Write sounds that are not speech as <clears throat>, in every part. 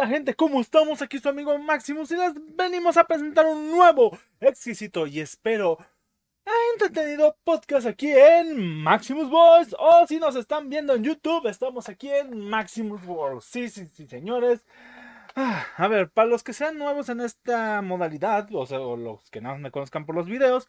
Hola gente, ¿cómo estamos? Aquí su amigo Maximus y les venimos a presentar un nuevo, exquisito y espero entretenido podcast aquí en Maximus Voice o si nos están viendo en YouTube, estamos aquí en Maximus World. Sí, sí, sí, señores. Ah, a ver, para los que sean nuevos en esta modalidad, o, sea, o los que no me conozcan por los videos,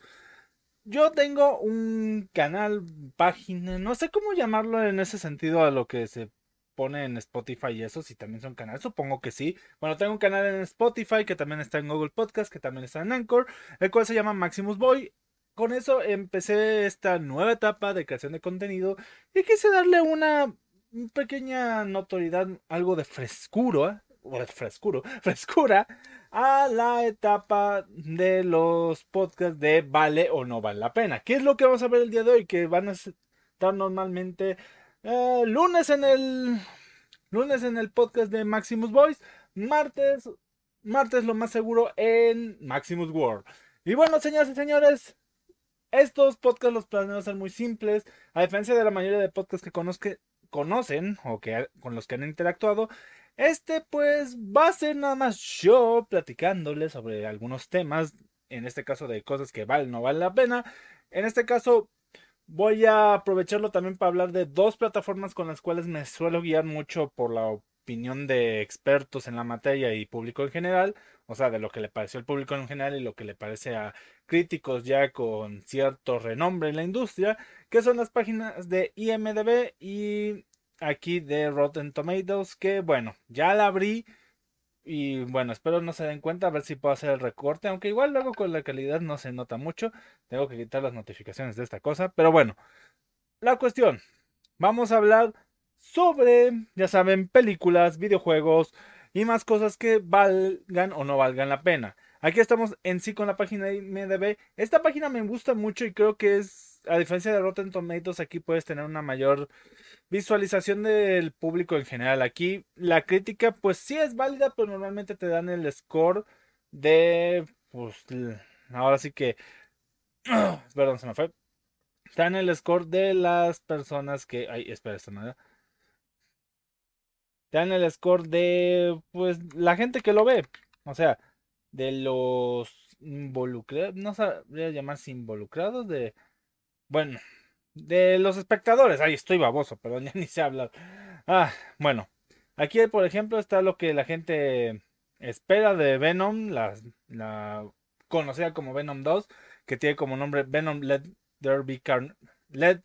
yo tengo un canal, página, no sé cómo llamarlo en ese sentido a lo que se pone en Spotify y eso, si también son canales, supongo que sí. Bueno, tengo un canal en Spotify que también está en Google Podcast, que también está en Anchor, el cual se llama Maximus Boy. Con eso empecé esta nueva etapa de creación de contenido y quise darle una pequeña notoriedad, algo de frescura, frescuro, <laughs> frescura a la etapa de los podcasts de vale o no vale la pena. ¿Qué es lo que vamos a ver el día de hoy? Que van a estar normalmente eh, lunes en el lunes en el podcast de Maximus Voice, martes martes lo más seguro en Maximus World. Y bueno, señoras y señores, estos podcasts los planeo hacer muy simples, a diferencia de la mayoría de podcasts que conocen o que con los que han interactuado. Este pues va a ser nada más yo platicándoles sobre algunos temas, en este caso de cosas que valen o no valen la pena. En este caso voy a aprovecharlo también para hablar de dos plataformas con las cuales me suelo guiar mucho por la opinión de expertos en la materia y público en general, o sea, de lo que le pareció al público en general y lo que le parece a críticos ya con cierto renombre en la industria, que son las páginas de IMDB y aquí de Rotten Tomatoes, que bueno, ya la abrí y bueno, espero no se den cuenta a ver si puedo hacer el recorte, aunque igual luego con la calidad no se nota mucho, tengo que quitar las notificaciones de esta cosa, pero bueno, la cuestión, vamos a hablar sobre, ya saben, películas, videojuegos y más cosas que valgan o no valgan la pena. Aquí estamos en sí con la página de IMDB. Esta página me gusta mucho y creo que es, a diferencia de Rotten Tomatoes, aquí puedes tener una mayor visualización del público en general. Aquí la crítica pues sí es válida, pero normalmente te dan el score de, pues, ahora sí que, <clears throat> perdón, se me fue. Te dan el score de las personas que, ay, espera, esta manera. Te dan el score de, pues, la gente que lo ve. O sea, de los involucrados, no sabría llamarse involucrados, de, bueno, de los espectadores. Ahí estoy baboso, perdón, <laughs> ya ni sé hablar. Ah, bueno, aquí por ejemplo está lo que la gente espera de Venom, la, la conocida como Venom 2, que tiene como nombre Venom Let There Be, Let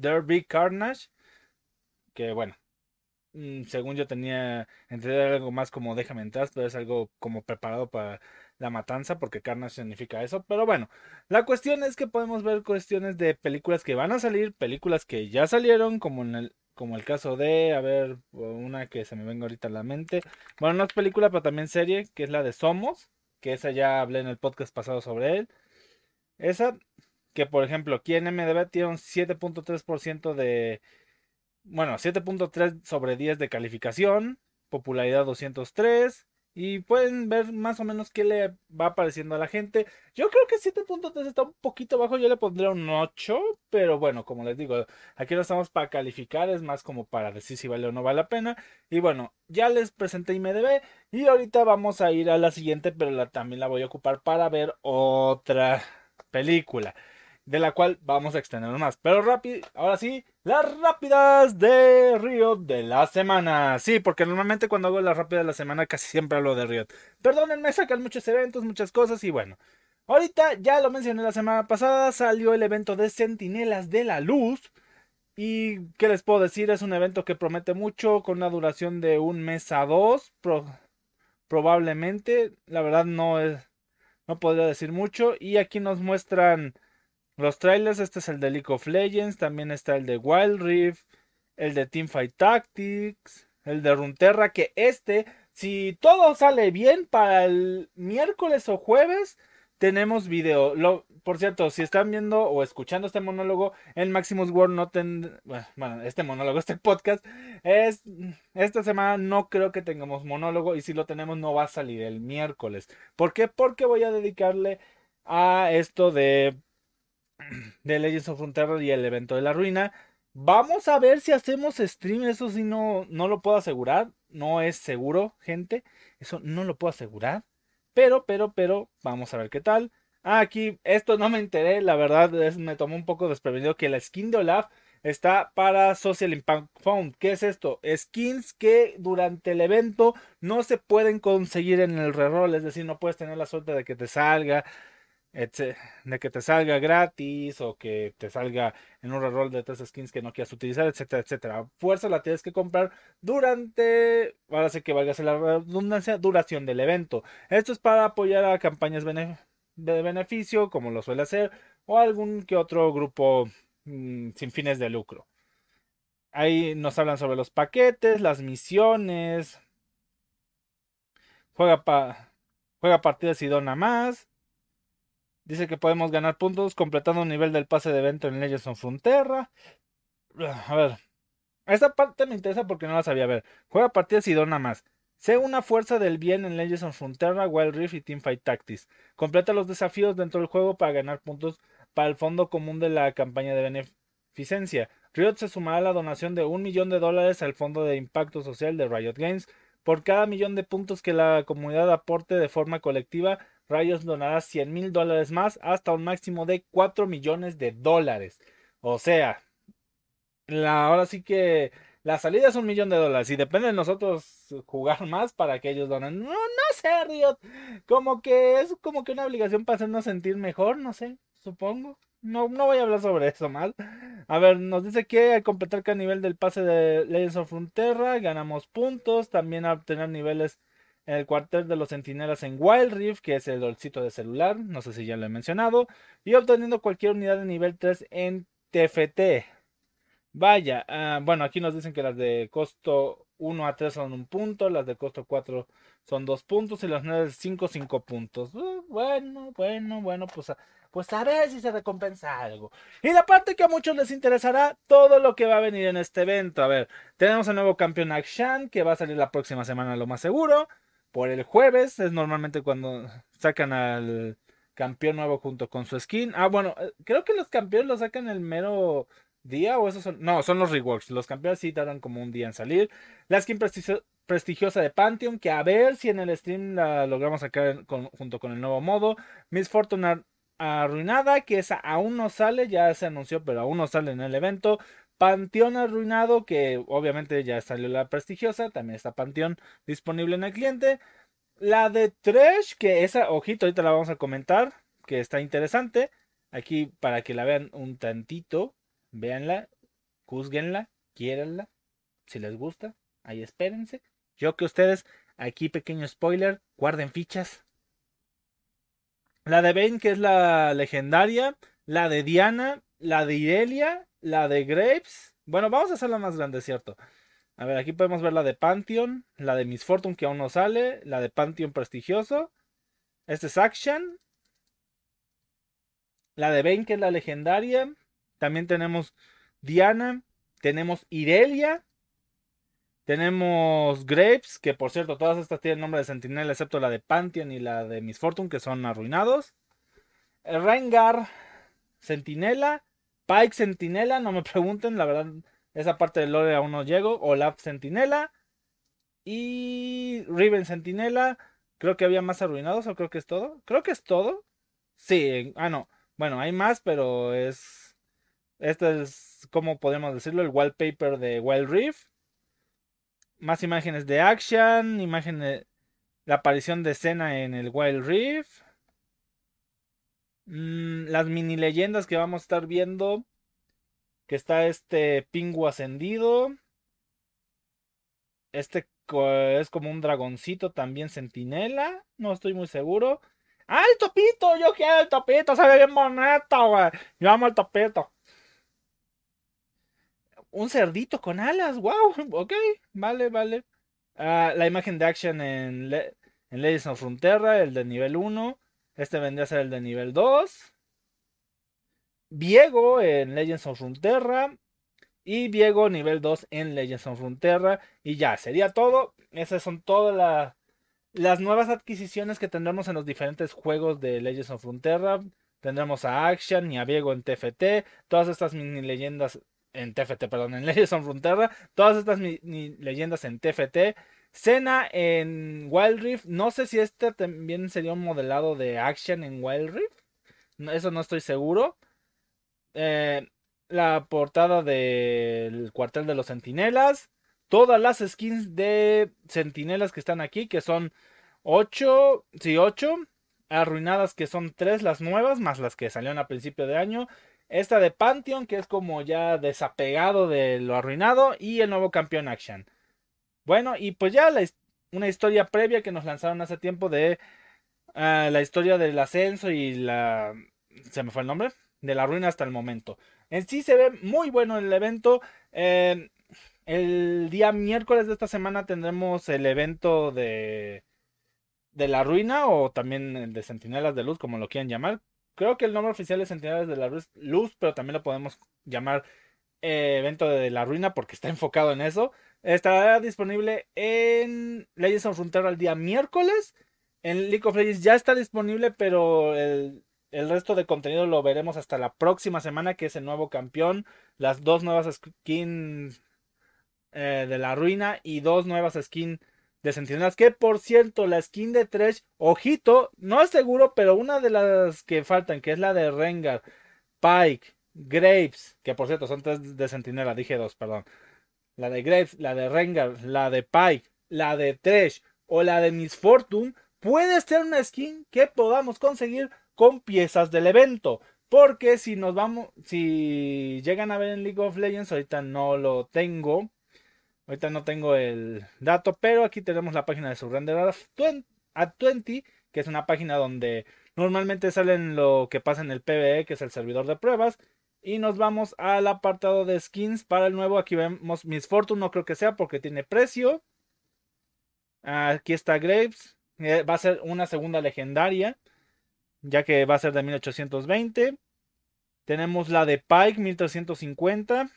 There Be Carnage, que bueno, Mm, según yo tenía entender algo más como déjame entrar, pero es algo como preparado para la matanza, porque carnage significa eso. Pero bueno, la cuestión es que podemos ver cuestiones de películas que van a salir, películas que ya salieron, como en el, como el caso de, a ver, una que se me venga ahorita a la mente. Bueno, no es película, pero también serie, que es la de Somos, que esa ya hablé en el podcast pasado sobre él. Esa, que por ejemplo, aquí en MDB tiene un 7.3% de bueno, 7.3 sobre 10 de calificación, popularidad 203 y pueden ver más o menos qué le va apareciendo a la gente. Yo creo que 7.3 está un poquito bajo, yo le pondría un 8, pero bueno, como les digo, aquí no estamos para calificar, es más como para decir si vale o no vale la pena. Y bueno, ya les presenté IMDB y ahorita vamos a ir a la siguiente, pero también la voy a ocupar para ver otra película de la cual vamos a extender más. Pero rápido, ahora sí, las rápidas de Río de la semana. Sí, porque normalmente cuando hago las rápidas de la semana casi siempre hablo de Río. Perdónenme, sacan muchos eventos, muchas cosas y bueno. Ahorita ya lo mencioné la semana pasada, salió el evento de Centinelas de la Luz. Y qué les puedo decir, es un evento que promete mucho, con una duración de un mes a dos, probablemente. La verdad no es, no podría decir mucho. Y aquí nos muestran los trailers, este es el de League of Legends, también está el de Wild Rift, el de Teamfight Tactics, el de Runterra, que este, si todo sale bien para el miércoles o jueves, tenemos video. Lo, por cierto, si están viendo o escuchando este monólogo en Maximus World, no ten, bueno, este monólogo, <laughs> este podcast, es, esta semana no creo que tengamos monólogo y si lo tenemos no va a salir el miércoles. ¿Por qué? Porque voy a dedicarle a esto de de Legends of Frontera y el evento de la ruina. Vamos a ver si hacemos stream. Eso sí no, no lo puedo asegurar. No es seguro, gente. Eso no lo puedo asegurar. Pero, pero, pero, vamos a ver qué tal. Ah, aquí, esto no me enteré. La verdad, es, me tomó un poco desprevenido que la skin de Olaf está para Social Impact Fund. ¿Qué es esto? Skins que durante el evento no se pueden conseguir en el reroll. Es decir, no puedes tener la suerte de que te salga de que te salga gratis o que te salga en un reroll de tres skins que no quieras utilizar, etcétera, etcétera. Fuerza la tienes que comprar durante, ahora sí que valga la redundancia, duración del evento. Esto es para apoyar a campañas de beneficio, como lo suele hacer, o algún que otro grupo mm, sin fines de lucro. Ahí nos hablan sobre los paquetes, las misiones. Juega, juega partidas y dona más Dice que podemos ganar puntos completando un nivel del pase de evento en Legends of Frontera. A ver. Esta parte me interesa porque no la sabía ver. Juega partidas y dona más. Sé una fuerza del bien en Legends of Frontera, Wild Rift y Teamfight Tactics. Completa los desafíos dentro del juego para ganar puntos para el fondo común de la campaña de beneficencia. Riot se sumará a la donación de un millón de dólares al fondo de impacto social de Riot Games. Por cada millón de puntos que la comunidad aporte de forma colectiva, Rayos donará 100 mil dólares más hasta un máximo de 4 millones de dólares. O sea, la, ahora sí que la salida es un millón de dólares y depende de nosotros jugar más para que ellos donen. No, no sé, Riot. Como que es como que una obligación para hacernos sentir mejor, no sé, supongo. No, no voy a hablar sobre eso mal. A ver, nos dice que al completar cada nivel del pase de Legends of Frontera ganamos puntos. También a obtener niveles en el cuartel de los centinelas en Wild Rift, que es el dolcito de celular, no sé si ya lo he mencionado, y obteniendo cualquier unidad de nivel 3 en TFT. Vaya, ah, bueno, aquí nos dicen que las de costo 1 a 3 son un punto, las de costo 4 son 2 puntos y las de 5, 5 puntos. Uh, bueno, bueno, bueno, pues a, pues a ver si se recompensa algo. Y la parte que a muchos les interesará, todo lo que va a venir en este evento. A ver, tenemos el nuevo campeón Akshan, que va a salir la próxima semana, lo más seguro por el jueves. Es normalmente cuando sacan al campeón nuevo junto con su skin. Ah, bueno, eh, creo que los campeones lo sacan el mero día o esos son... No, son los reworks. Los campeones sí tardan como un día en salir. La skin prestigiosa de Pantheon, que a ver si en el stream la logramos sacar junto con el nuevo modo. Miss Fortune arruinada, que esa aún no sale, ya se anunció, pero aún no sale en el evento. Panteón Arruinado, que obviamente ya salió la prestigiosa, también está Panteón disponible en el cliente. La de Trash, que esa, ojito, ahorita la vamos a comentar, que está interesante. Aquí para que la vean un tantito, véanla, juzguenla, quiéranla, si les gusta, ahí espérense. Yo que ustedes, aquí pequeño spoiler, guarden fichas. La de Bane, que es la legendaria. La de Diana, la de Irelia la de Grapes. Bueno, vamos a hacerla más grande, ¿cierto? A ver, aquí podemos ver la de Pantheon, la de Miss Fortune que aún no sale, la de Pantheon prestigioso. Este es Action. La de Bane, que es la legendaria. También tenemos Diana. Tenemos Irelia. Tenemos Grapes, que por cierto, todas estas tienen nombre de Sentinel, excepto la de Pantheon y la de Miss Fortune, que son arruinados. Rengar, Sentinela. Pike Sentinela, no me pregunten, la verdad, esa parte del lore aún no llego. Olaf Sentinela. Y Riven Sentinela. Creo que había más arruinados, o creo que es todo. Creo que es todo. Sí, ah, no. Bueno, hay más, pero es. Este es, como podemos decirlo, el wallpaper de Wild Rift. Más imágenes de action, imágenes. La aparición de escena en el Wild Rift. Mm, las mini leyendas que vamos a estar viendo. Que está este pingu ascendido. Este es como un dragoncito también centinela. No estoy muy seguro. ¡Ah, el topito! Yo quiero el topito. Se ve bien bonito, güey. Yo amo el topito. Un cerdito con alas. Wow. Ok. Vale, vale. Ah, la imagen de action en, en Legends of Frontera. El de nivel 1. Este vendría a ser el de nivel 2. Viego en Legends of Runeterra. Y Viego nivel 2 en Legends of Runeterra. Y ya, sería todo. Esas son todas las nuevas adquisiciones que tendremos en los diferentes juegos de Legends of Runeterra. Tendremos a Action y a Viego en TFT. Todas estas mini leyendas en TFT, perdón, en <laughs> Legends of Runeterra. Todas estas leyendas en TFT. Cena en Wild Rift. No sé si este también sería un modelado de Action en Wild Rift. eso no estoy seguro. Eh, la portada del cuartel de los centinelas. Todas las skins de centinelas que están aquí, que son 8, sí, 8. Arruinadas que son 3 las nuevas, más las que salieron a principio de año. Esta de Pantheon, que es como ya desapegado de lo arruinado. Y el nuevo campeón Action. Bueno, y pues ya una historia previa que nos lanzaron hace tiempo de ah, la historia del ascenso y la... Se me fue el nombre. De la ruina hasta el momento. En sí se ve muy bueno el evento. Eh, el día miércoles de esta semana tendremos el evento de, de la ruina o también el de Centinelas de Luz, como lo quieran llamar. Creo que el nombre oficial es Centinelas de la Luz, pero también lo podemos llamar eh, evento de la ruina porque está <laughs> enfocado en eso. Estará disponible en Legends of Frontera el día miércoles. En League of Legends ya está disponible, pero el, el resto de contenido lo veremos hasta la próxima semana, que es el nuevo campeón, las dos nuevas skins eh, de la ruina y dos nuevas skins de Centinelas. Que por cierto, la skin de Tresh, ojito, no es seguro, pero una de las que faltan, que es la de Rengar, Pike, Graves, que por cierto son tres de Centinela, dije dos, perdón. La de Graves, la de Rengar, la de Pike, la de Tresh o la de Miss Fortune, puede ser una skin que podamos conseguir con piezas del evento. Porque si nos vamos, si llegan a ver en League of Legends, ahorita no lo tengo. Ahorita no tengo el dato, pero aquí tenemos la página de Surrender a 20, que es una página donde normalmente salen lo que pasa en el PvE, que es el servidor de pruebas. Y nos vamos al apartado de skins para el nuevo. Aquí vemos Miss Fortune, no creo que sea porque tiene precio. Aquí está Graves. Eh, va a ser una segunda legendaria ya que va a ser de 1820. Tenemos la de Pike 1350.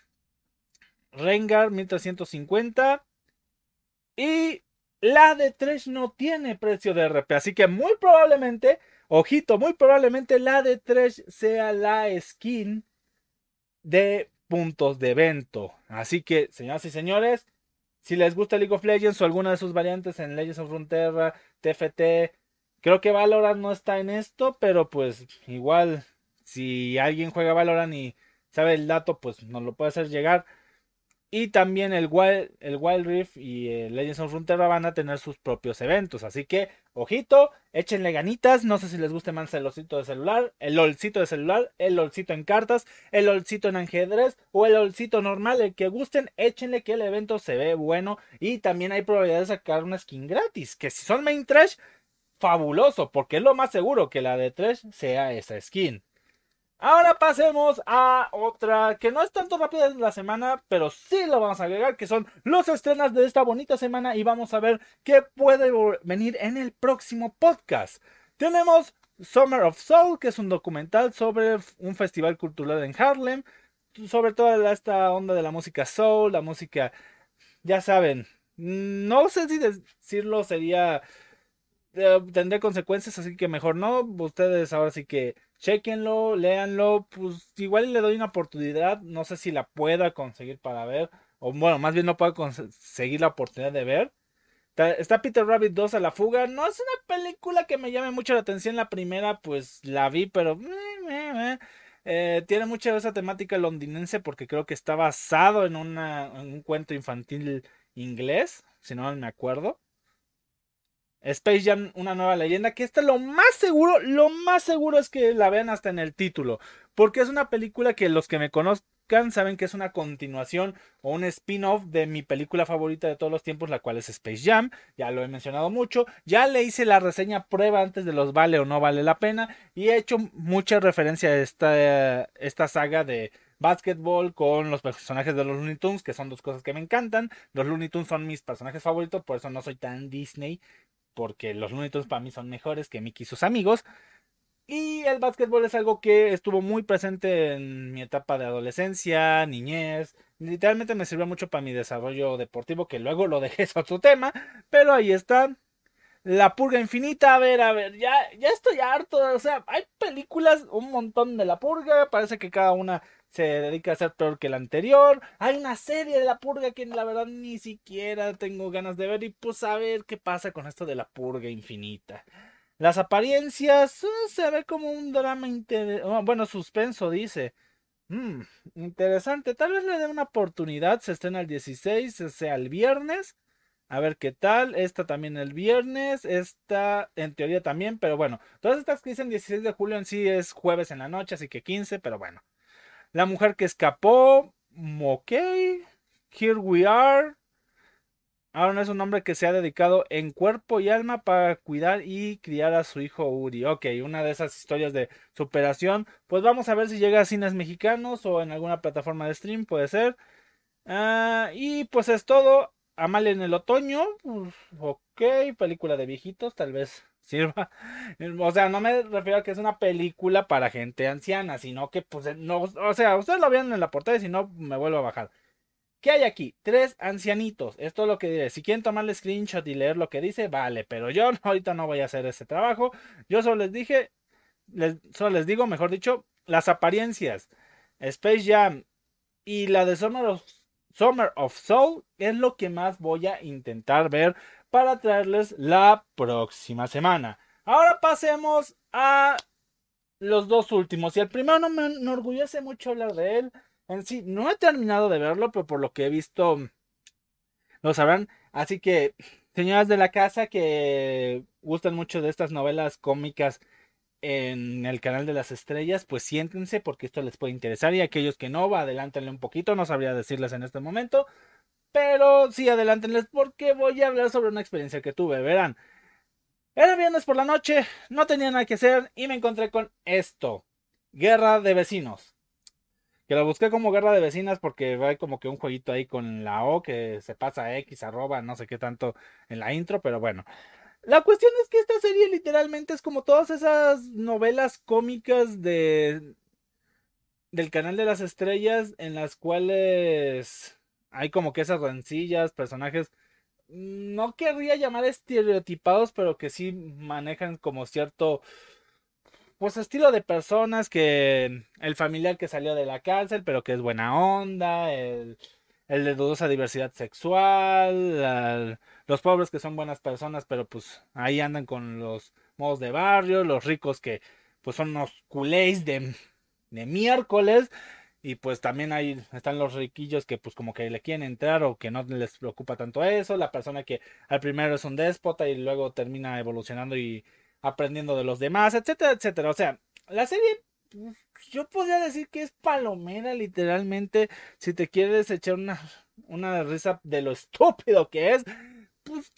Rengar 1350. Y la de Tresh no tiene precio de RP. Así que muy probablemente, ojito, muy probablemente la de Tresh sea la skin de puntos de evento. Así que, señoras y señores, si les gusta League of Legends o alguna de sus variantes en Legends of Runeterra, TFT, Creo que Valorant no está en esto, pero pues igual, si alguien juega Valorant y sabe el dato, pues nos lo puede hacer llegar. Y también el Wild, el Wild Rift y el Legends of Runeterra van a tener sus propios eventos. Así que, ojito, échenle ganitas. No sé si les guste más el olcito de celular, el olcito de celular, el olcito en cartas, el olcito en ajedrez o el olcito normal. El que gusten, échenle que el evento se ve bueno. Y también hay probabilidad de sacar una skin gratis. Que si son main trash, fabuloso, porque es lo más seguro que la de 3 sea esa skin. Ahora pasemos a otra que no es tanto rápida de la semana, pero sí lo vamos a agregar, que son los estrenas de esta bonita semana y vamos a ver qué puede venir en el próximo podcast. Tenemos Summer of Soul, que es un documental sobre un festival cultural en Harlem, sobre toda esta onda de la música soul, la música, ya saben, no sé si decirlo sería eh, tendré consecuencias, así que mejor no. Ustedes ahora sí que chequenlo, léanlo, pues igual le doy una oportunidad, no sé si la pueda conseguir para ver, o bueno, más bien no puedo conseguir la oportunidad de ver. Está Peter Rabbit 2 a la fuga, no es una película que me llame mucho la atención, la primera pues la vi, pero... Eh, tiene mucha esa temática londinense porque creo que está basado en un cuento infantil inglés, si no me acuerdo. Space Jam, una nueva leyenda, que esta lo más seguro, lo más seguro es que la vean hasta en el título, porque es una película que los que me conozcan saben que es una continuación o un spin-off de mi película favorita de todos los tiempos, la cual es Space Jam, ya lo he mencionado mucho, ya le hice la reseña prueba antes de los vale o no vale la pena y he hecho mucha referencia a esta, esta saga de Basketball con los personajes de los Looney Tunes, que son dos cosas que me encantan. Los Looney Tunes son mis personajes favoritos, por eso no soy tan Disney porque los Looney para mí son mejores que Mickey y sus amigos. Y el básquetbol es algo que estuvo muy presente en mi etapa de adolescencia, niñez. Literalmente me sirvió mucho para mi desarrollo deportivo, que luego lo dejé <laughs> es otro tema. Pero ahí está. La purga infinita, a ver, a ver, ya, ya estoy harto. O sea, hay películas, un montón de la purga. Parece que cada una se dedica a ser peor que el anterior. Hay una serie de la purga que la verdad ni siquiera tengo ganas de ver y pues a ver qué pasa con esto de la purga infinita. Las apariencias eh, se ve como un drama oh, bueno, suspenso dice. Mm, interesante, tal vez le dé una oportunidad, se estrena el 16, sea el viernes. A ver qué tal. Esta también el viernes. Esta en teoría también. Pero bueno. Todas estas que dicen 16 de julio en sí es jueves en la noche. Así que 15. Pero bueno. La mujer que escapó. Ok. Here we are. Ahora es un hombre que se ha dedicado en cuerpo y alma para cuidar y criar a su hijo Uri. Ok, una de esas historias de superación. Pues vamos a ver si llega a cines mexicanos o en alguna plataforma de stream, puede ser. Ah, y pues es todo. Amal en el otoño, pues, ok, película de viejitos, tal vez <laughs> sirva. O sea, no me refiero a que es una película para gente anciana, sino que, pues, no, o sea, ustedes lo vieron en la portada y si no, me vuelvo a bajar. ¿Qué hay aquí? Tres ancianitos. Esto es lo que diré. Si quieren tomarle screenshot y leer lo que dice, vale. Pero yo <laughs> ahorita no voy a hacer ese trabajo. Yo solo les dije, les, solo les digo, mejor dicho, las apariencias. Space Jam y la de Summer Summer of Soul es lo que más voy a intentar ver para traerles la próxima semana. Ahora pasemos a los dos últimos. Y el primero no me enorgullece mucho hablar de él. En sí, no he terminado de verlo, pero por lo que he visto, lo sabrán. Así que, señoras de la casa que gustan mucho de estas novelas cómicas en el canal de las estrellas, pues siéntense porque esto les puede interesar y aquellos que no, va, adelántenle un poquito, no sabría decirles en este momento, pero sí, adelántenles porque voy a hablar sobre una experiencia que tuve, verán. Era viernes por la noche, no tenía nada que hacer y me encontré con esto, Guerra de Vecinos. Que lo busqué como Guerra de Vecinas porque hay como que un jueguito ahí con la O que se pasa X, arroba, no sé qué tanto en la intro, pero bueno. La cuestión es que esta serie literalmente es como todas esas novelas cómicas de del canal de las estrellas en las cuales hay como que esas rencillas, personajes no querría llamar estereotipados, pero que sí manejan como cierto pues estilo de personas que el familiar que salió de la cárcel, pero que es buena onda, el el de dudosa diversidad sexual, los pobres que son buenas personas, pero pues ahí andan con los modos de barrio, los ricos que pues son unos culés de, de miércoles. Y pues también ahí están los riquillos que pues como que le quieren entrar o que no les preocupa tanto eso. La persona que al primero es un déspota y luego termina evolucionando y aprendiendo de los demás, etcétera, etcétera. O sea, la serie yo podría decir que es palomera, literalmente. Si te quieres echar una, una risa de lo estúpido que es, pues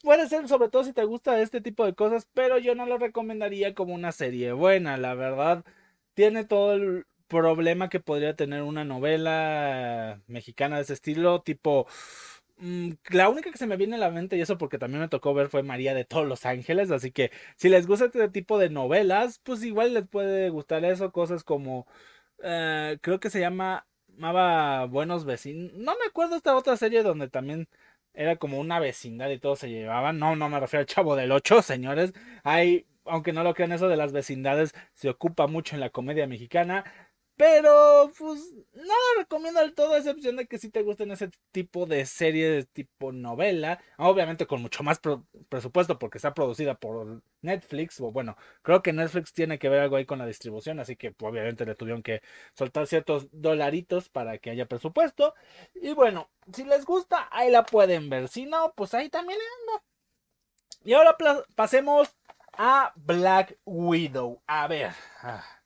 puede ser, sobre todo si te gusta este tipo de cosas, pero yo no lo recomendaría como una serie buena, la verdad. Tiene todo el problema que podría tener una novela mexicana de ese estilo, tipo Mm, la única que se me viene a la mente, y eso porque también me tocó ver, fue María de todos los ángeles. Así que si les gusta este tipo de novelas, pues igual les puede gustar eso. Cosas como, eh, creo que se llama, llamaba Buenos Vecinos. No me acuerdo esta otra serie donde también era como una vecindad y todos se llevaban. No, no me refiero al chavo del 8, señores. Hay, aunque no lo crean, eso de las vecindades se ocupa mucho en la comedia mexicana. Pero, pues, no lo recomiendo del todo, a excepción de que si te gusten ese tipo de series, tipo novela. Obviamente con mucho más presupuesto porque está producida por Netflix. O bueno, creo que Netflix tiene que ver algo ahí con la distribución. Así que, pues, obviamente, le tuvieron que soltar ciertos dolaritos para que haya presupuesto. Y bueno, si les gusta, ahí la pueden ver. Si no, pues ahí también ando. Y ahora pasemos a Black Widow. A ver. Ah.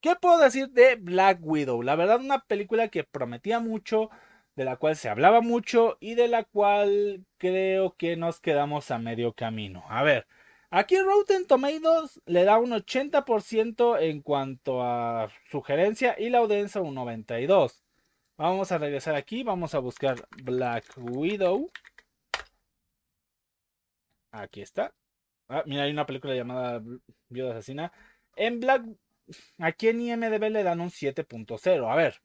¿Qué puedo decir de Black Widow? La verdad, una película que prometía mucho, de la cual se hablaba mucho y de la cual creo que nos quedamos a medio camino. A ver, aquí Rotten Tomatoes le da un 80% en cuanto a sugerencia y la audiencia un 92%. Vamos a regresar aquí, vamos a buscar Black Widow. Aquí está. Ah, mira, hay una película llamada Viuda Asesina. En Black aquí en IMDB le dan un 7.0. A ver,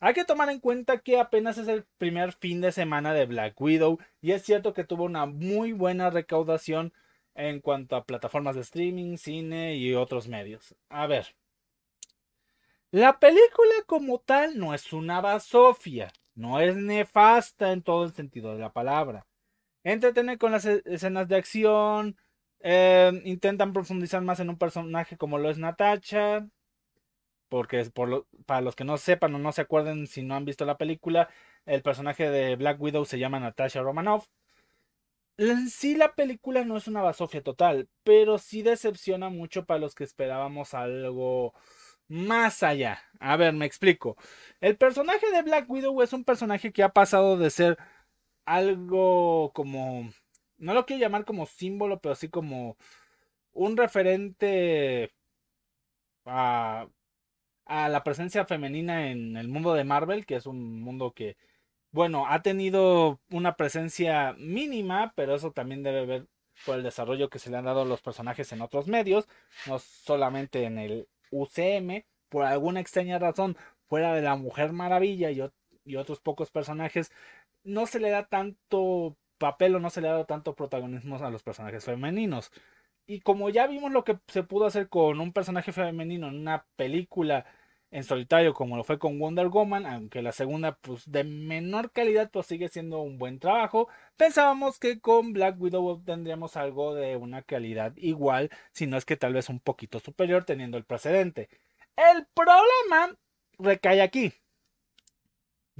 hay que tomar en cuenta que apenas es el primer fin de semana de Black Widow y es cierto que tuvo una muy buena recaudación en cuanto a plataformas de streaming, cine y otros medios. A ver. La película como tal no es una basofia, no es nefasta en todo el sentido de la palabra. Entretener con las e-, escenas de acción, em, intentan profundizar más en un personaje como lo es Natacha, porque por para los que no sepan o no se acuerden si no han visto la película, el personaje de Black Widow se llama Natasha Romanoff. En sí la película no es una basofia total, pero sí decepciona mucho para los que esperábamos algo más allá. A ver, me explico. El personaje de Black Widow es un personaje que ha pasado de ser algo como... No lo quiero llamar como símbolo, pero sí como un referente a, a la presencia femenina en el mundo de Marvel, que es un mundo que bueno, ha tenido una presencia mínima, pero eso también debe ver por el desarrollo que se le han dado a los personajes en otros medios, no solamente en el UCM, por alguna extraña razón, fuera de la Mujer Maravilla y, y otros pocos personajes, no se le da tanto papel o no se le ha dado tanto protagonismo a los personajes femeninos. Y como ya vimos lo que se pudo hacer con un personaje femenino en una película en solitario como lo fue con Wonder Woman, aunque la segunda pues de menor calidad pues sigue siendo un buen trabajo, pensábamos que con Black Widow tendríamos algo de una calidad igual, si no es que tal vez un poquito superior teniendo el precedente. El problema recae aquí.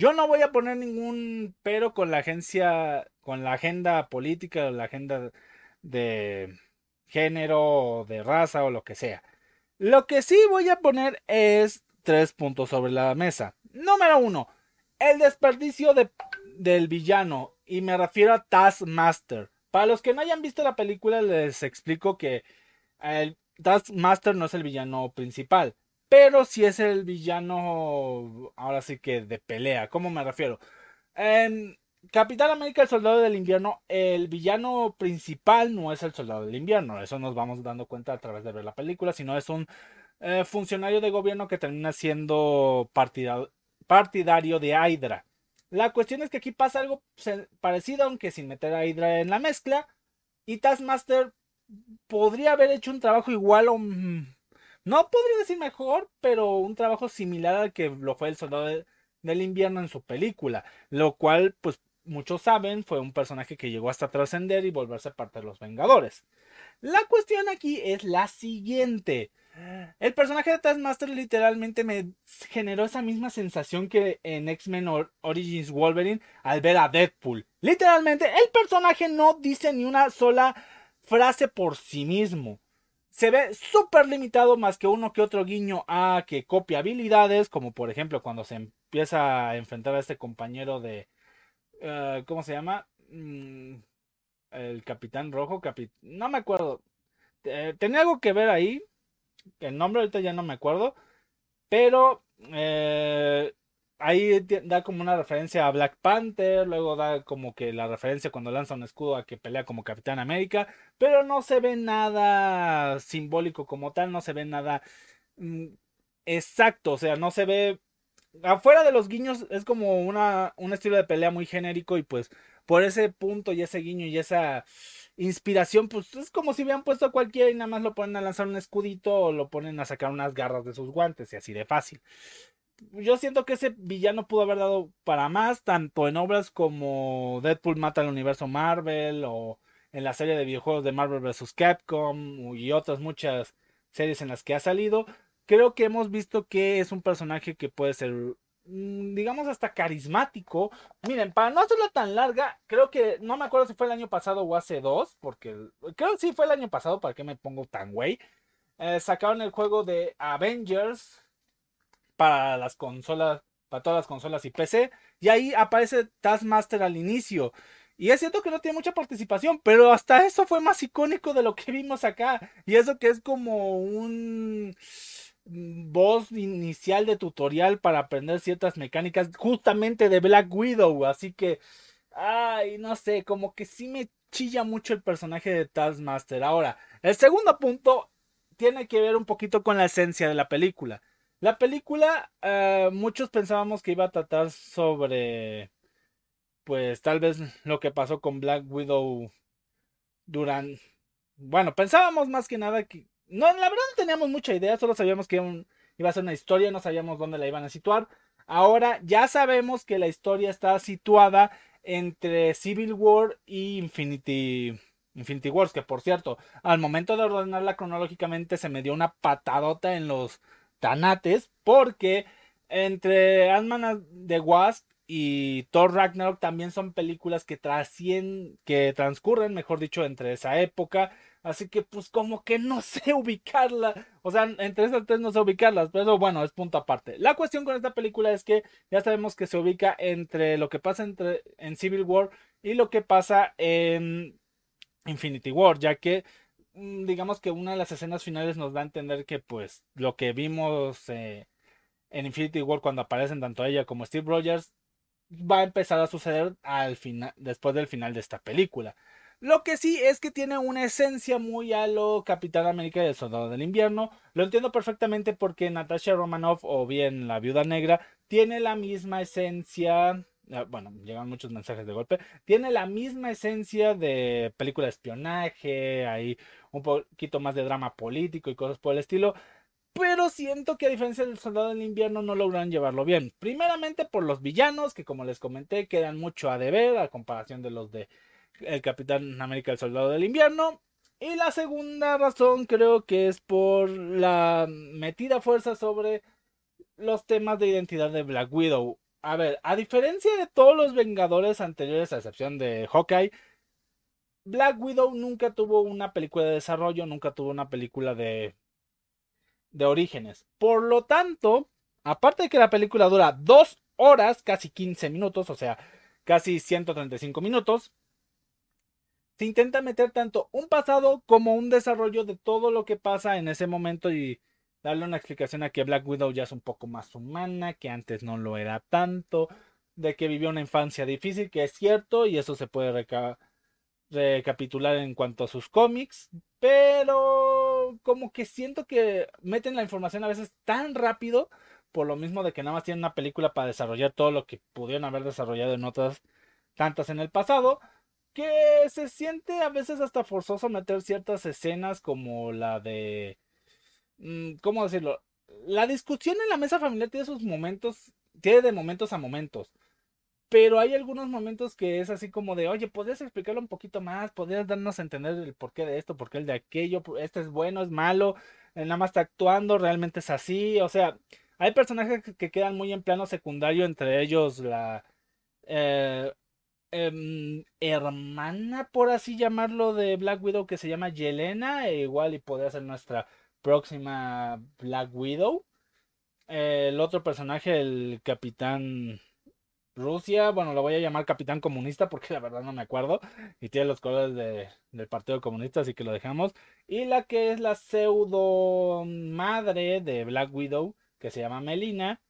Yo no voy a poner ningún pero con la agencia, con la agenda política o la agenda de género, de raza o lo que sea. Lo que sí voy a poner es tres puntos sobre la mesa. Número uno, el desperdicio de, del villano, y me refiero a Taskmaster. Para los que no hayan visto la película, les explico que Taskmaster no es el villano principal, pero sí es el villano, ahora sí que de pelea. ¿Cómo me refiero? En Capitán América, el Soldado del Invierno, el villano principal no es el Soldado del Invierno. Eso nos vamos dando cuenta a través de ver la película, sino es un eh, funcionario de gobierno que termina siendo partidario de Hydra. La cuestión es que aquí pasa algo parecido, aunque sin meter a Hydra en la mezcla. Y Taskmaster podría haber hecho un trabajo igual o... No podría decir mejor, pero un trabajo similar al que lo fue el soldado del invierno en su película. Lo cual, pues muchos saben, fue un personaje que llegó hasta trascender y volverse parte de los Vengadores. La cuestión aquí es la siguiente. El personaje de Taskmaster literalmente me generó esa misma sensación que en X-Men Origins Wolverine al ver a Deadpool. Literalmente, el personaje no dice ni una sola frase por sí mismo. Se ve súper limitado más que uno que otro guiño a que copia habilidades, como por ejemplo cuando se empieza a enfrentar a este compañero de... Eh, ¿Cómo se llama? Mm, el Capitán Rojo, no me acuerdo. Eh, tenía algo que ver ahí, el nombre ahorita ya no me acuerdo, pero eh, ahí da como una referencia a Black Panther, luego da como que la referencia cuando lanza un escudo a que pelea como Capitán América, pero no se ve nada simbólico como tal, no se ve nada mm, exacto, o sea, no se ve afuera de los guiños es como una, un estilo de pelea muy genérico y pues por ese punto y ese guiño y esa inspiración, pues es como si hubieran puesto a cualquiera y nada más lo ponen a lanzar un escudito o lo ponen a sacar unas garras de sus guantes y así de fácil. Yo siento que ese villano pudo haber dado para más, tanto en obras como Deadpool mata al universo Marvel o en la serie de videojuegos de Marvel vs. Capcom y otras muchas series en las que ha salido. Creo que hemos visto que es un personaje que puede ser Mm, digamos hasta carismático. Miren, para no hacerla tan larga, creo que no me acuerdo si fue el año pasado o hace dos, porque creo que sí fue el año pasado, para que me pongo tan güey. Eh, sacaron el juego de Avengers para las consolas, para todas las consolas y PC, y ahí aparece Taskmaster al inicio. Y es cierto que no tiene mucha participación, pero hasta eso fue más icónico de lo que vimos acá. Y eso que es como un voz inicial de tutorial para aprender ciertas mecánicas justamente de Black Widow. Así que, ay, no sé, como que sí me chilla mucho el personaje de Taskmaster. Ahora, el segundo punto tiene que ver un poquito con la esencia de la película. La película, eh, muchos pensábamos que iba a tratar sobre, pues tal vez lo que pasó con Black Widow durante... Bueno, pensábamos más que nada que, no, la verdad no teníamos mucha idea, solo sabíamos que iba a ser una historia, no sabíamos dónde la iban a situar. Ahora ya sabemos que la historia está situada entre Civil War y Infinity, Infinity Wars, que por cierto, al momento de ordenarla cronológicamente se me dio una patadota en los tanates, porque entre Ant-Man de Wasp y Thor Ragnarok también son películas que que transcurren, mejor dicho, entre esa época. Así que pues como que no <laughs> sé ubicarla. O sea, entre esas tres no sé ubicarlas. Pero bueno, es punto aparte. La cuestión con esta película es que ya sabemos que se ubica entre lo que pasa entre, en Civil War y lo que pasa en Infinity War. Ya que digamos que una de las escenas finales nos da a entender que pues lo que vimos eh, en Infinity War cuando aparecen tanto ella como Steve Rogers va a empezar a suceder al final, después del final de esta película. Lo que sí es que tiene una esencia muy a lo Capitán América y el Soldado del Invierno. Lo entiendo perfectamente porque Natasha Romanoff o bien la Viuda Negra tiene la misma esencia. Ah, bueno, llegan muchos mensajes de golpe. Tiene la misma esencia de película de espionaje, hay un poquito más de drama político y cosas por el estilo. Pero siento que a diferencia del Soldado del Invierno no logran llevarlo bien. Primeramente por los villanos, que como les comenté, quedan mucho a deber a comparación de los de El Capitán América el Soldado del Invierno. Y la segunda razón creo que es por la metida fuerza sobre los temas de identidad de Black Widow. A ver, a diferencia de todos los Vengadores anteriores, a excepción de Hawkeye, Black Widow nunca tuvo una película de desarrollo, nunca tuvo una película de de orígenes. Por lo tanto, aparte de que la película dura 2 horas, casi 15 minutos, o sea, casi 135 minutos, se intenta meter tanto un pasado como un desarrollo de todo lo que pasa en ese momento y darle una explicación a que Black Widow ya es un poco más humana, que antes no lo era tanto, de que vivió una infancia difícil, que es cierto, y eso se puede recapitular en cuanto a sus cómics, pero como que siento que meten la información a veces tan rápido, por lo mismo de que nada más tienen una película para desarrollar todo lo que pudieron haber desarrollado en otras tantas en el pasado, que se siente a veces hasta forzoso meter ciertas escenas como la de... Mm, ¿Cómo decirlo? La discusión en la mesa familiar tiene sus momentos, tiene de momentos a momentos. Pero hay algunos momentos que es así como de, oye, ¿podrías explicarlo un poquito más? ¿Podrías darnos a entender el porqué de esto, porqué el de aquello? ¿Este es bueno, es malo? Eh, ¿Nada más está actuando? ¿Realmente es así? O sea, hay personajes que quedan muy en plano secundario, entre ellos la eh, em, hermana, por así llamarlo, de Black Widow que se llama Yelena, e igual y podría ser nuestra próxima Black Widow. el otro personaje, el capitán Rusia, bueno, lo voy a llamar capitán comunista porque la verdad no me acuerdo. Y tiene los colores del Partido Comunista, así que lo dejamos. Y la que es la pseudo madre de Black Widow, que se llama Melina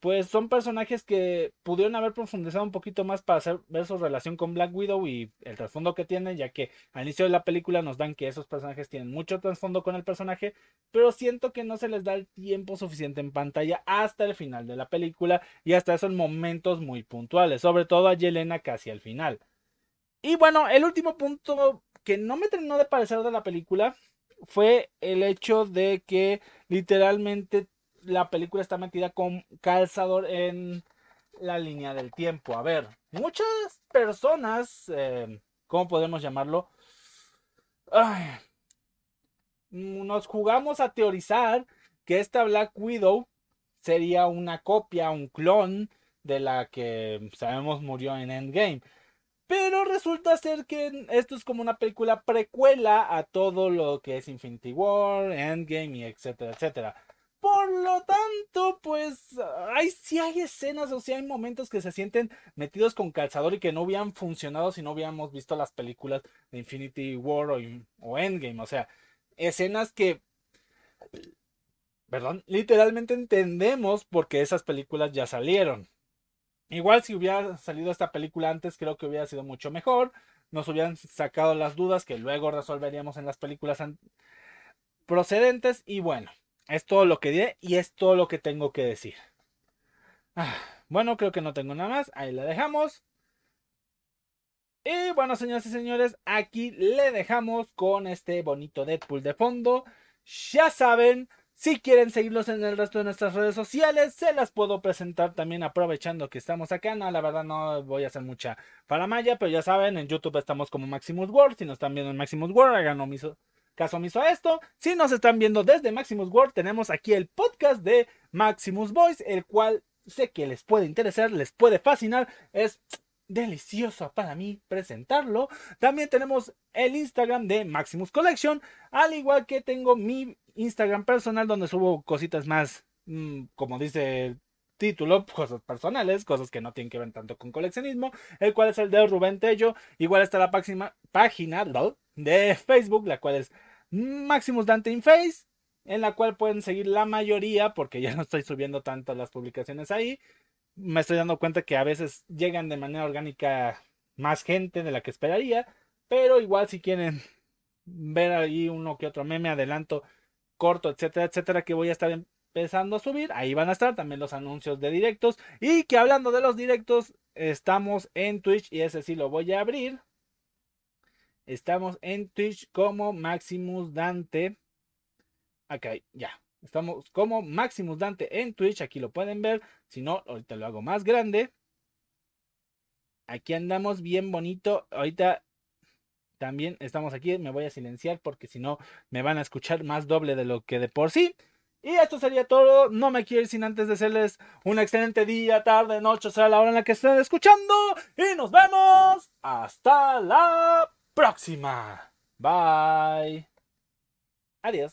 pues son personajes que pudieron haber profundizado un poquito más para hacer, ver su relación con Black Widow y el trasfondo que tiene, ya que al inicio de la película nos dan que esos personajes tienen mucho trasfondo con el personaje, pero siento que no se les da el tiempo suficiente en pantalla hasta el final de la película y hasta esos momentos muy puntuales, sobre todo a Yelena casi al final. Y bueno, el último punto que no me terminó de parecer de la película fue el hecho de que literalmente la película está metida con calzador en la línea del tiempo. A ver, muchas personas, eh, ¿cómo podemos llamarlo? nos jugamos a teorizar que esta Black Widow sería una copia, un clon de la que sabemos murió en Endgame. Pero resulta ser que esto es como una película precuela a todo lo que es Infinity War, Endgame y etcétera, etcétera. Por lo tanto, pues hay, sí hay escenas o sí hay momentos que se sienten metidos con calzador y que no hubieran funcionado si no hubiéramos visto las películas de Infinity War o, Endgame. O sea, escenas que, perdón, literalmente entendemos porque esas películas ya salieron. Igual si hubiera salido esta película antes, creo que hubiera sido mucho mejor. Nos hubieran sacado las dudas que luego resolveríamos en las películas procedentes. Y bueno, es todo lo que diré y es todo lo que tengo que decir. Ah, bueno, creo que no tengo nada más. Ahí la dejamos. Y bueno, señoras y señores, aquí le dejamos con este bonito Deadpool de fondo. Ya saben, Si quieren seguirlos en el resto de nuestras redes sociales, se las puedo presentar también aprovechando que estamos acá. No, la verdad no voy a hacer mucha paramaya, pero ya saben, en YouTube estamos como Maximus World. Si nos están viendo en Maximus World, hagan caso omiso a esto. Si nos están viendo desde Maximus World, tenemos aquí el podcast de Maximus Voice, el cual sé que les puede interesar, les puede fascinar. Es delicioso para mí presentarlo. También tenemos el Instagram de Maximus Collection, al igual que tengo mi Instagram personal donde subo cositas más, mm, como dice el título, cosas personales, cosas que no tienen que ver tanto con coleccionismo, el cual es el de Rubén Tello. Igual está la página, página de Facebook, la cual es Maximus Dante in Face, en la cual pueden seguir la mayoría, porque ya <laughs> no estoy subiendo tanto las publicaciones ahí me estoy dando cuenta que a veces llegan de manera orgánica más gente de la que esperaría, pero igual si quieren ver ahí uno que otro meme, adelanto corto, etcétera, etcétera, que voy a estar empezando a subir, ahí van a estar también los anuncios de directos y que hablando de los directos, estamos en Twitch y ese sí lo voy a abrir. Estamos en Twitch como Maximus Dante. Acá, ya. Estamos como Maximus Dante en Twitch, aquí lo pueden ver. Si no, ahorita lo hago más grande. Aquí andamos bien bonito. Ahorita también estamos aquí. Me voy a silenciar porque si no me van a escuchar más doble de lo que de por sí. Y esto sería todo. No me quiero ir sin antes decirles un excelente día, tarde, noche, sea la hora en la que estén escuchando. Y nos vemos. Hasta la próxima. Bye. Adiós.